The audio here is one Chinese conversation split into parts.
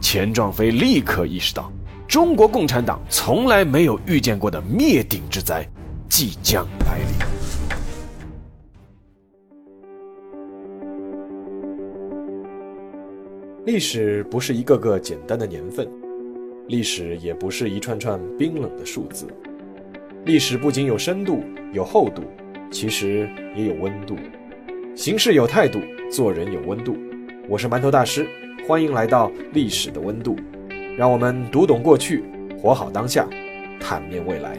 钱壮飞立刻意识到，中国共产党从来没有遇见过的灭顶之灾即将来临。历史不是一个个简单的年份，历史也不是一串串冰冷的数字。历史不仅有深度、有厚度，其实也有温度。行事有态度，做人有温度。我是馒头大师，欢迎来到历史的温度。让我们读懂过去，活好当下，坦面未来。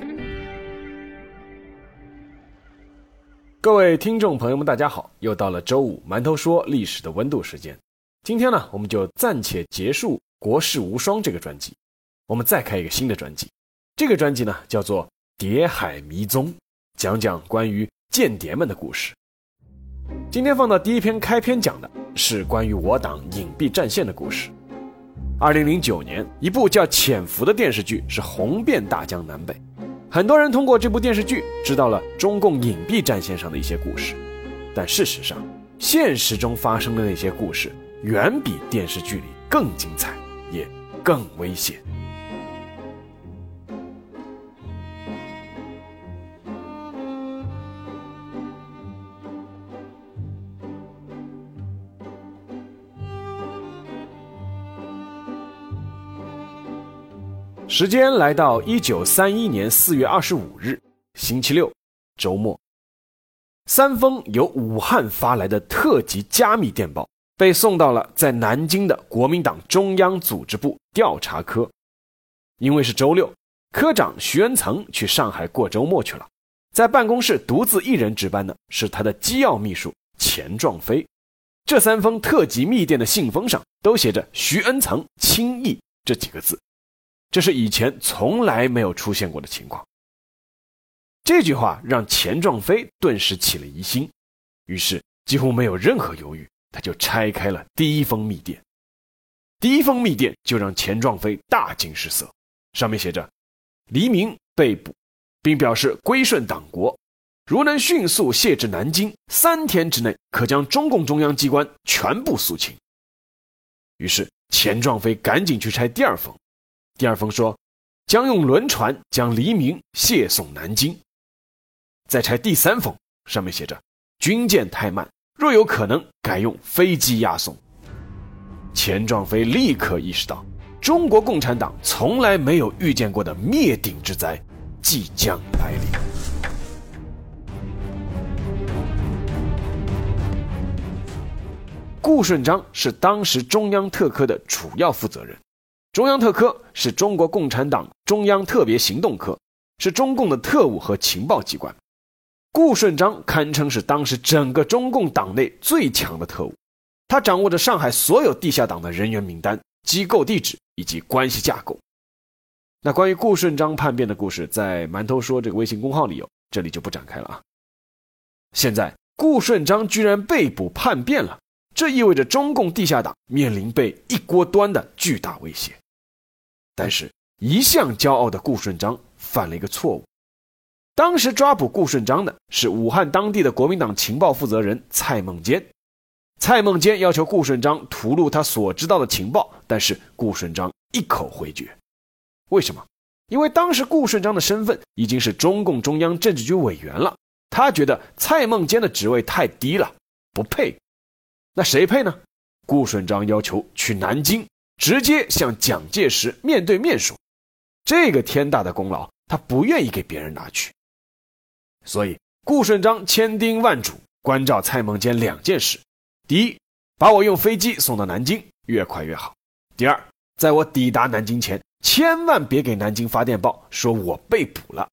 各位听众朋友们，大家好！又到了周五，馒头说历史的温度时间。今天呢，我们就暂且结束《国士无双》这个专辑，我们再开一个新的专辑。这个专辑呢，叫做《谍海迷踪》，讲讲关于间谍们的故事。今天放到第一篇开篇讲的是关于我党隐蔽战线的故事。二零零九年，一部叫《潜伏》的电视剧是红遍大江南北，很多人通过这部电视剧知道了中共隐蔽战线上的一些故事，但事实上，现实中发生的那些故事。远比电视剧里更精彩，也更危险。时间来到一九三一年四月二十五日，星期六，周末。三封由武汉发来的特级加密电报。被送到了在南京的国民党中央组织部调查科，因为是周六，科长徐恩曾去上海过周末去了，在办公室独自一人值班的是他的机要秘书钱壮飞。这三封特级密电的信封上都写着“徐恩曾亲译”这几个字，这是以前从来没有出现过的情况。这句话让钱壮飞顿时起了疑心，于是几乎没有任何犹豫。他就拆开了第一封密电，第一封密电就让钱壮飞大惊失色，上面写着：“黎明被捕，并表示归顺党国，如能迅速卸至南京，三天之内可将中共中央机关全部肃清。”于是钱壮飞赶紧去拆第二封，第二封说：“将用轮船将黎明卸送南京。”再拆第三封，上面写着：“军舰太慢。”若有可能，改用飞机押送。钱壮飞立刻意识到，中国共产党从来没有遇见过的灭顶之灾即将来临。顾顺章是当时中央特科的主要负责人。中央特科是中国共产党中央特别行动科，是中共的特务和情报机关。顾顺章堪称是当时整个中共党内最强的特务，他掌握着上海所有地下党的人员名单、机构地址以及关系架构。那关于顾顺章叛变的故事，在馒头说这个微信公号里有，这里就不展开了啊。现在顾顺章居然被捕叛变了，这意味着中共地下党面临被一锅端的巨大威胁。但是，一向骄傲的顾顺章犯了一个错误。当时抓捕顾顺章的是武汉当地的国民党情报负责人蔡孟坚。蔡孟坚要求顾顺章吐露他所知道的情报，但是顾顺章一口回绝。为什么？因为当时顾顺章的身份已经是中共中央政治局委员了，他觉得蔡孟坚的职位太低了，不配。那谁配呢？顾顺章要求去南京，直接向蒋介石面对面说，这个天大的功劳，他不愿意给别人拿去。所以，顾顺章千叮万嘱，关照蔡孟坚两件事：第一，把我用飞机送到南京，越快越好；第二，在我抵达南京前，千万别给南京发电报，说我被捕了。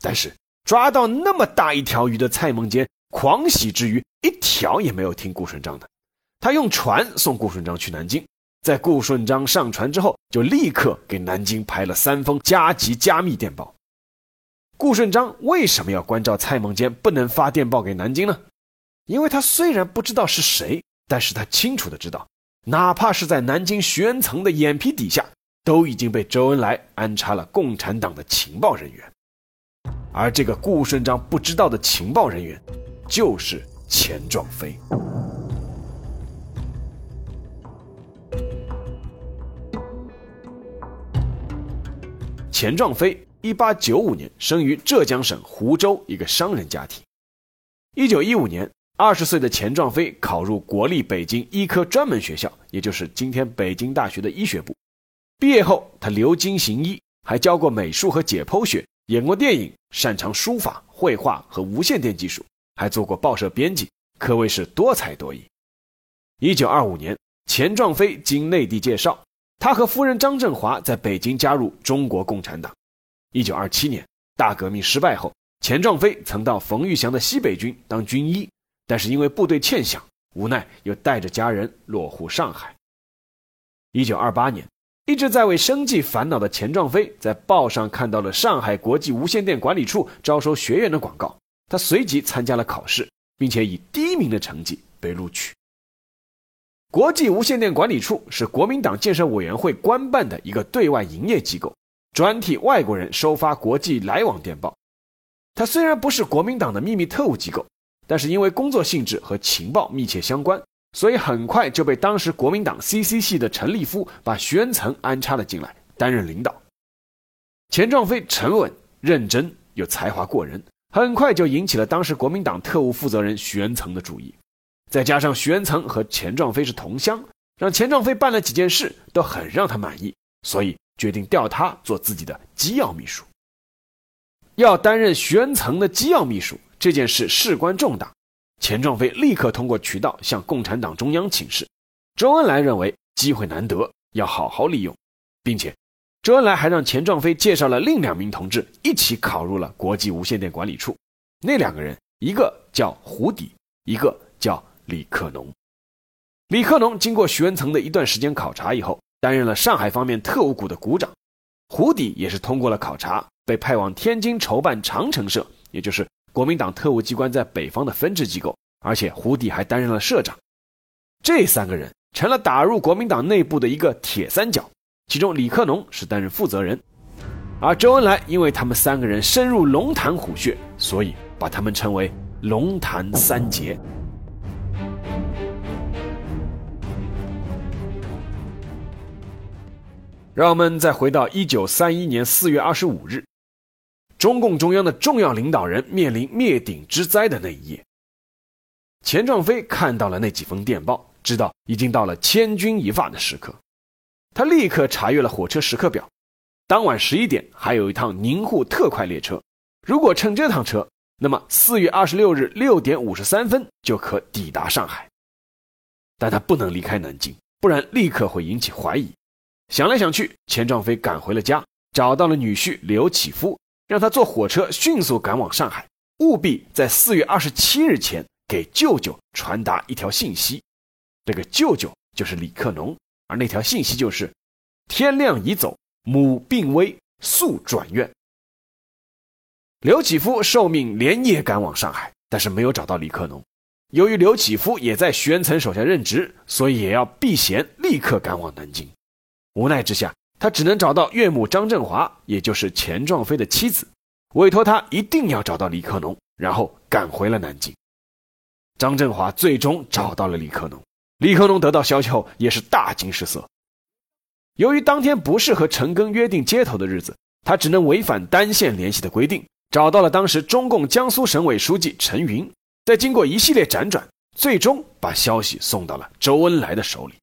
但是，抓到那么大一条鱼的蔡孟坚狂喜之余，一条也没有听顾顺章的。他用船送顾顺章去南京，在顾顺章上船之后，就立刻给南京拍了三封加急加密电报。顾顺章为什么要关照蔡孟坚不能发电报给南京呢？因为他虽然不知道是谁，但是他清楚的知道，哪怕是在南京徐恩曾的眼皮底下，都已经被周恩来安插了共产党的情报人员，而这个顾顺章不知道的情报人员，就是钱壮飞。钱壮飞，一八九五年生于浙江省湖州一个商人家庭。一九一五年，二十岁的钱壮飞考入国立北京医科专门学校，也就是今天北京大学的医学部。毕业后，他留京行医，还教过美术和解剖学，演过电影，擅长书法、绘画和无线电技术，还做过报社编辑，可谓是多才多艺。一九二五年，钱壮飞经内地介绍。他和夫人张振华在北京加入中国共产党。一九二七年，大革命失败后，钱壮飞曾到冯玉祥的西北军当军医，但是因为部队欠饷，无奈又带着家人落户上海。一九二八年，一直在为生计烦恼的钱壮飞在报上看到了上海国际无线电管理处招收学员的广告，他随即参加了考试，并且以第一名的成绩被录取。国际无线电管理处是国民党建设委员会官办的一个对外营业机构，专替外国人收发国际来往电报。它虽然不是国民党的秘密特务机构，但是因为工作性质和情报密切相关，所以很快就被当时国民党 CC 系的陈立夫把徐恩曾安插了进来，担任领导。钱壮飞沉稳认真又才华过人，很快就引起了当时国民党特务负责人徐恩曾的注意。再加上徐恩曾和钱壮飞是同乡，让钱壮飞办了几件事都很让他满意，所以决定调他做自己的机要秘书。要担任徐恩曾的机要秘书这件事事关重大，钱壮飞立刻通过渠道向共产党中央请示。周恩来认为机会难得，要好好利用，并且周恩来还让钱壮飞介绍了另两名同志一起考入了国际无线电管理处。那两个人，一个叫胡底，一个叫。李克农，李克农经过徐恩曾的一段时间考察以后，担任了上海方面特务股的股长。胡底也是通过了考察，被派往天津筹办长城社，也就是国民党特务机关在北方的分支机构。而且胡底还担任了社长。这三个人成了打入国民党内部的一个铁三角，其中李克农是担任负责人，而周恩来因为他们三个人深入龙潭虎穴，所以把他们称为龙潭三杰。让我们再回到一九三一年四月二十五日，中共中央的重要领导人面临灭顶之灾的那一夜。钱壮飞看到了那几封电报，知道已经到了千钧一发的时刻。他立刻查阅了火车时刻表，当晚十一点还有一趟宁沪特快列车，如果乘这趟车，那么四月二十六日六点五十三分就可抵达上海。但他不能离开南京，不然立刻会引起怀疑。想来想去，钱壮飞赶回了家，找到了女婿刘启夫，让他坐火车迅速赶往上海，务必在四月二十七日前给舅舅传达一条信息。这个舅舅就是李克农，而那条信息就是：“天亮已走，母病危，速转院。”刘启夫受命连夜赶往上海，但是没有找到李克农。由于刘启夫也在徐恩曾手下任职，所以也要避嫌，立刻赶往南京。无奈之下，他只能找到岳母张振华，也就是钱壮飞的妻子，委托他一定要找到李克农，然后赶回了南京。张振华最终找到了李克农，李克农得到消息后也是大惊失色。由于当天不是和陈赓约定接头的日子，他只能违反单线联系的规定，找到了当时中共江苏省委书记陈云，在经过一系列辗转，最终把消息送到了周恩来的手里。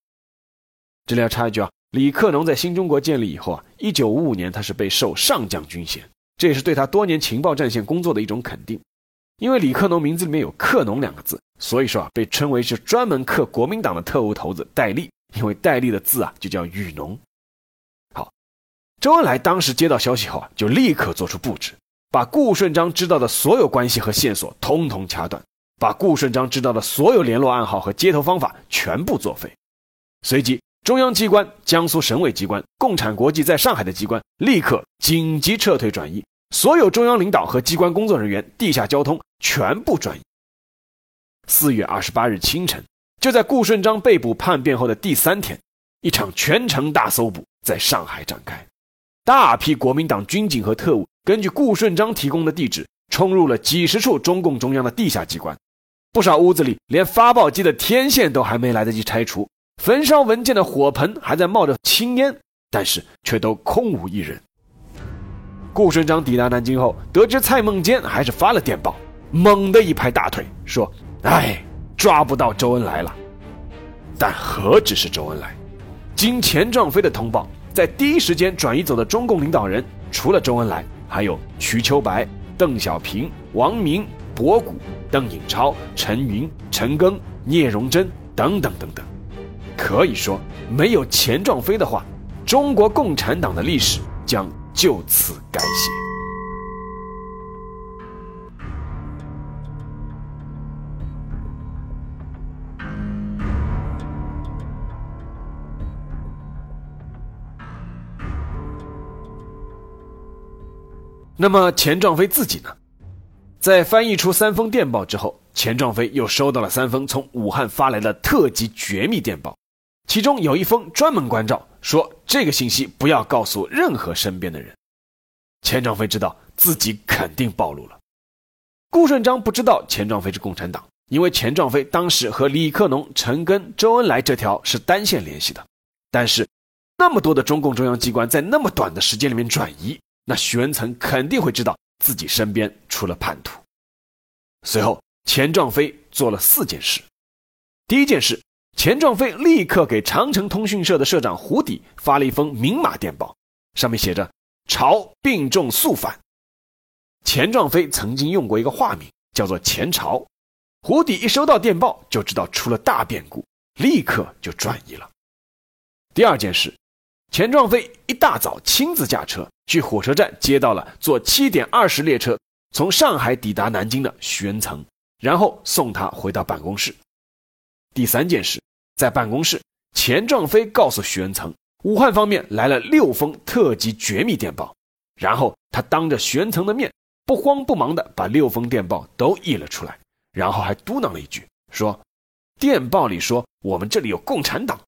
这里要插一句啊。李克农在新中国建立以后啊，一九五五年他是被授上将军衔，这也是对他多年情报战线工作的一种肯定。因为李克农名字里面有“克农”两个字，所以说啊，被称为是专门克国民党的特务头子戴笠。因为戴笠的字啊就叫雨农。好，周恩来当时接到消息后啊，就立刻做出布置，把顾顺章知道的所有关系和线索通通掐断，把顾顺章知道的所有联络暗号和接头方法全部作废，随即。中央机关、江苏省委机关、共产国际在上海的机关立刻紧急撤退转移，所有中央领导和机关工作人员、地下交通全部转移。四月二十八日清晨，就在顾顺章被捕叛变后的第三天，一场全城大搜捕在上海展开，大批国民党军警和特务根据顾顺章提供的地址，冲入了几十处中共中央的地下机关，不少屋子里连发报机的天线都还没来得及拆除。焚烧文件的火盆还在冒着青烟，但是却都空无一人。顾顺章抵达南京后，得知蔡孟坚还是发了电报，猛地一拍大腿，说：“哎，抓不到周恩来了。”但何止是周恩来？经钱壮飞的通报，在第一时间转移走的中共领导人，除了周恩来，还有瞿秋白、邓小平、王明、博古、邓颖超、陈云、陈赓、聂荣臻等等等等。可以说，没有钱壮飞的话，中国共产党的历史将就此改写。那么钱壮飞自己呢？在翻译出三封电报之后，钱壮飞又收到了三封从武汉发来的特级绝密电报，其中有一封专门关照说这个信息不要告诉任何身边的人。钱壮飞知道自己肯定暴露了。顾顺章不知道钱壮飞是共产党，因为钱壮飞当时和李克农、陈赓、周恩来这条是单线联系的。但是，那么多的中共中央机关在那么短的时间里面转移。那徐文曾肯定会知道自己身边出了叛徒。随后，钱壮飞做了四件事。第一件事，钱壮飞立刻给长城通讯社的社长胡底发了一封明码电报，上面写着“朝病重速返”。钱壮飞曾经用过一个化名，叫做钱朝。胡底一收到电报，就知道出了大变故，立刻就转移了。第二件事。钱壮飞一大早亲自驾车去火车站接到了坐七点二十列车从上海抵达南京的徐恩曾，然后送他回到办公室。第三件事，在办公室，钱壮飞告诉徐恩曾，武汉方面来了六封特级绝密电报，然后他当着徐恩曾的面，不慌不忙地把六封电报都译了出来，然后还嘟囔了一句，说：“电报里说我们这里有共产党。”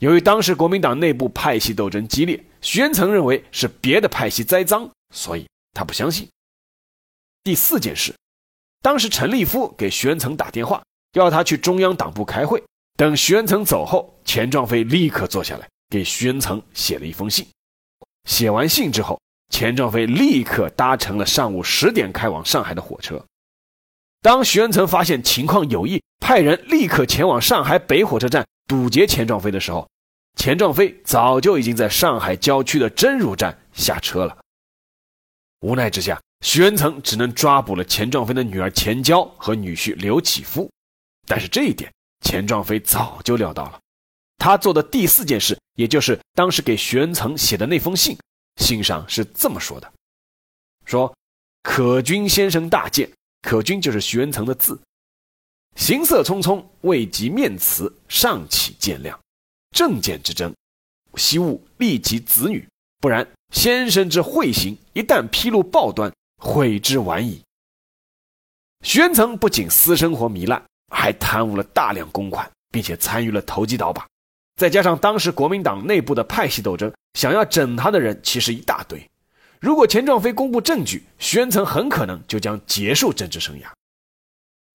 由于当时国民党内部派系斗争激烈，徐恩曾认为是别的派系栽赃，所以他不相信。第四件事，当时陈立夫给徐恩曾打电话，要他去中央党部开会。等徐恩曾走后，钱壮飞立刻坐下来给徐恩曾写了一封信。写完信之后，钱壮飞立刻搭乘了上午十点开往上海的火车。当徐恩曾发现情况有异，派人立刻前往上海北火车站。堵截钱壮飞的时候，钱壮飞早就已经在上海郊区的真如站下车了。无奈之下，徐恩曾只能抓捕了钱壮飞的女儿钱娇和女婿刘启夫。但是这一点，钱壮飞早就料到了。他做的第四件事，也就是当时给徐恩曾写的那封信，信上是这么说的：“说可君先生大见，可君就是徐恩曾的字。”行色匆匆，未及面辞，尚请见谅。政见之争，惜勿利及子女，不然先生之慧行一旦披露报端，悔之晚矣。徐恩曾不仅私生活糜烂，还贪污了大量公款，并且参与了投机倒把。再加上当时国民党内部的派系斗争，想要整他的人其实一大堆。如果钱壮飞公布证据，徐恩曾很可能就将结束政治生涯。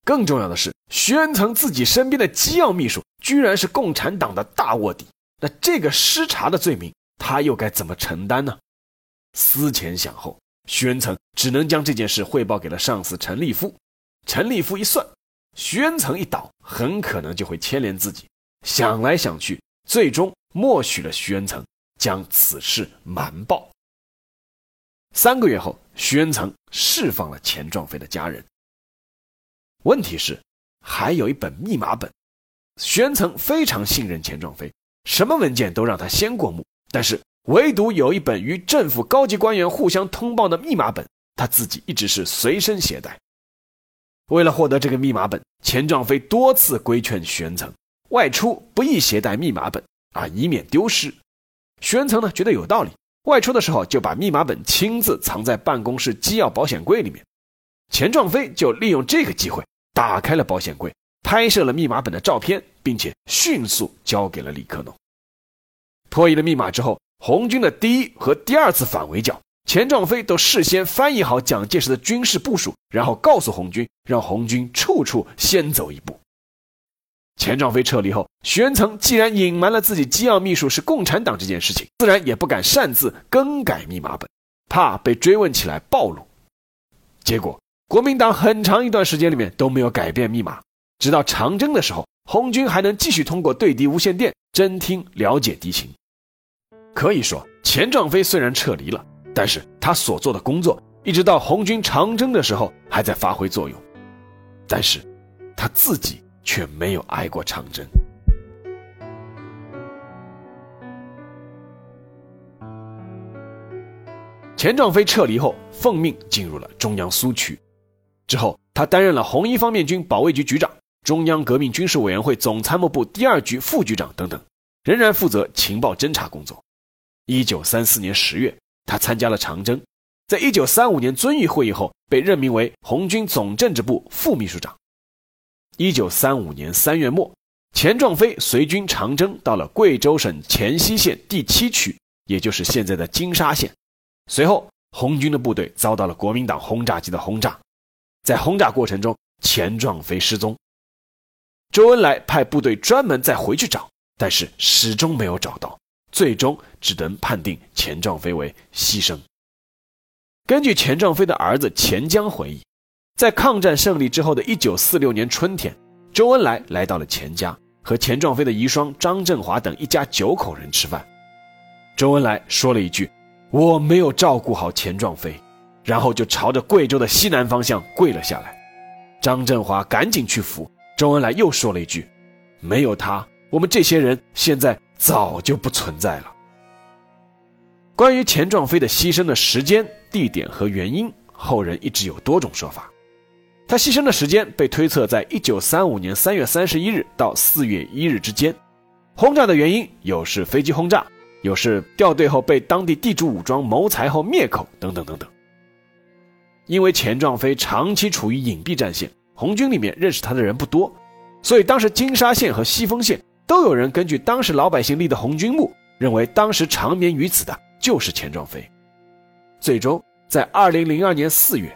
更重要的是，徐恩曾自己身边的机要秘书居然是共产党的大卧底，那这个失察的罪名，他又该怎么承担呢？思前想后，徐恩曾只能将这件事汇报给了上司陈立夫。陈立夫一算，徐恩曾一倒，很可能就会牵连自己。想来想去，最终默许了徐恩曾将此事瞒报。三个月后，徐恩曾释放了钱壮飞的家人。问题是，还有一本密码本。徐恩曾非常信任钱壮飞，什么文件都让他先过目，但是唯独有一本与政府高级官员互相通报的密码本，他自己一直是随身携带。为了获得这个密码本，钱壮飞多次规劝徐恩曾外出不宜携带密码本啊，以免丢失。徐恩曾呢觉得有道理，外出的时候就把密码本亲自藏在办公室机要保险柜里面。钱壮飞就利用这个机会。打开了保险柜，拍摄了密码本的照片，并且迅速交给了李克农。破译了密码之后，红军的第一和第二次反围剿，钱壮飞都事先翻译好蒋介石的军事部署，然后告诉红军，让红军处处先走一步。钱壮飞撤离后，徐恩曾既然隐瞒了自己机要秘书是共产党这件事情，自然也不敢擅自更改密码本。怕被追问起来暴露。结果，国民党很长一段时间里面都没有改变密码，直到长征的时候，红军还能继续通过对敌无线电侦听了解敌情。可以说，钱壮飞虽然撤离了，但是他所做的工作，一直到红军长征的时候还在发挥作用。但是，他自己却没有挨过长征。钱壮飞撤离后，奉命进入了中央苏区。之后，他担任了红一方面军保卫局局长、中央革命军事委员会总参谋部第二局副局长等等，仍然负责情报侦察工作。一九三四年十月，他参加了长征，在一九三五年遵义会议后，被任命为红军总政治部副秘书长。一九三五年三月末，钱壮飞随军长征到了贵州省黔西县第七区，也就是现在的金沙县。随后，红军的部队遭到了国民党轰炸机的轰炸，在轰炸过程中，钱壮飞失踪。周恩来派部队专门再回去找，但是始终没有找到，最终只能判定钱壮飞为牺牲。根据钱壮飞的儿子钱江回忆，在抗战胜利之后的一九四六年春天，周恩来来到了钱家，和钱壮飞的遗孀张振华等一家九口人吃饭。周恩来说了一句。我没有照顾好钱壮飞，然后就朝着贵州的西南方向跪了下来。张振华赶紧去扶，周恩来又说了一句：“没有他，我们这些人现在早就不存在了。”关于钱壮飞的牺牲的时间、地点和原因，后人一直有多种说法。他牺牲的时间被推测在1935年3月31日到4月1日之间，轰炸的原因有是飞机轰炸。有是掉队后被当地地主武装谋财后灭口等等等等。因为钱壮飞长期处于隐蔽战线，红军里面认识他的人不多，所以当时金沙县和西丰县都有人根据当时老百姓立的红军墓，认为当时长眠于此的就是钱壮飞。最终在二零零二年四月，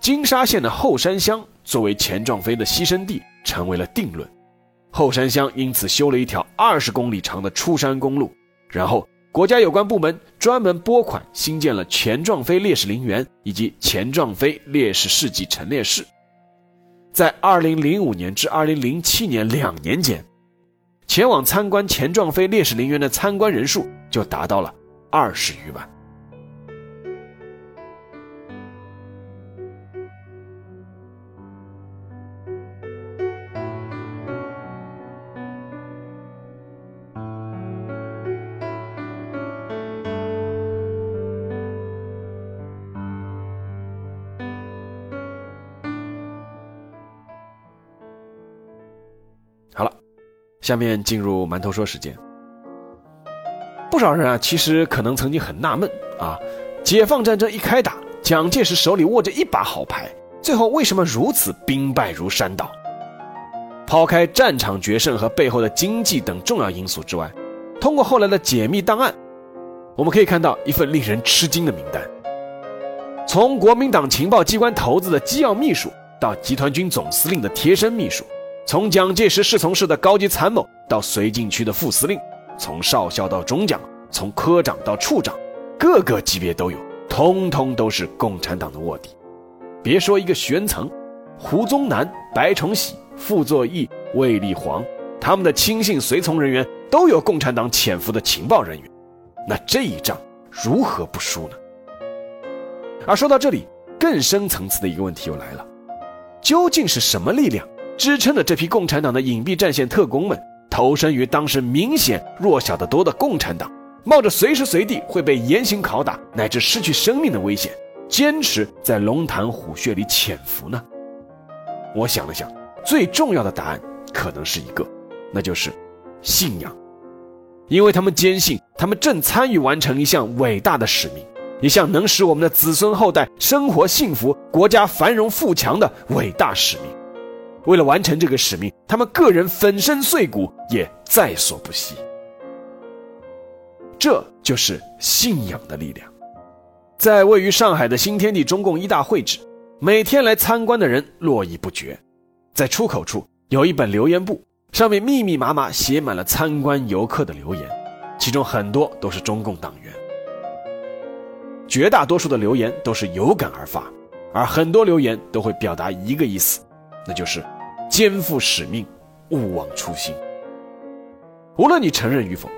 金沙县的后山乡作为钱壮飞的牺牲地成为了定论，后山乡因此修了一条二十公里长的出山公路。然后，国家有关部门专门拨款新建了钱壮飞烈士陵园以及钱壮飞烈士事迹陈列室。在2005年至2007年两年间，前往参观钱壮飞烈士陵园的参观人数就达到了二十余万。下面进入馒头说时间。不少人啊，其实可能曾经很纳闷啊，解放战争一开打，蒋介石手里握着一把好牌，最后为什么如此兵败如山倒？抛开战场决胜和背后的经济等重要因素之外，通过后来的解密档案，我们可以看到一份令人吃惊的名单：从国民党情报机关头子的机要秘书，到集团军总司令的贴身秘书。从蒋介石侍从室的高级参谋到绥靖区的副司令，从少校到中将，从科长到处长，各个级别都有，通通都是共产党的卧底。别说一个悬层，胡宗南、白崇禧、傅作义、卫立煌，他们的亲信随从人员都有共产党潜伏的情报人员，那这一仗如何不输呢？而说到这里，更深层次的一个问题又来了：究竟是什么力量？支撑着这批共产党的隐蔽战线特工们，投身于当时明显弱小得多的共产党，冒着随时随地会被严刑拷打乃至失去生命的危险，坚持在龙潭虎穴里潜伏呢？我想了想，最重要的答案可能是一个，那就是信仰，因为他们坚信他们正参与完成一项伟大的使命，一项能使我们的子孙后代生活幸福、国家繁荣富强的伟大使命。为了完成这个使命，他们个人粉身碎骨也在所不惜。这就是信仰的力量。在位于上海的新天地中共一大会址，每天来参观的人络绎不绝。在出口处有一本留言簿，上面密密麻麻写满了参观游客的留言，其中很多都是中共党员。绝大多数的留言都是有感而发，而很多留言都会表达一个意思，那就是肩负使命，勿忘初心。无论你承认与否，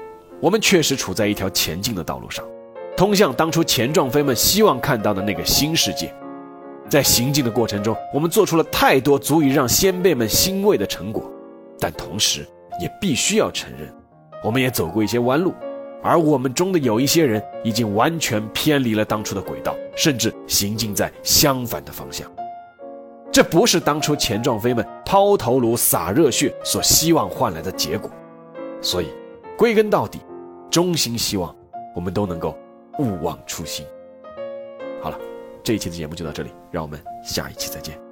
我们确实处在一条前进的道路上，通向当初钱壮飞们希望看到的那个新世界。在行进的过程中，我们做出了太多足以让先辈们欣慰的成果，但同时也必须要承认，我们也走过一些弯路。而我们中的有一些人已经完全偏离了当初的轨道，甚至行进在相反的方向。这不是当初钱壮飞们抛头颅洒热血所希望换来的结果。所以，归根到底，衷心希望我们都能够勿忘初心。好了，这一期的节目就到这里，让我们下一期再见。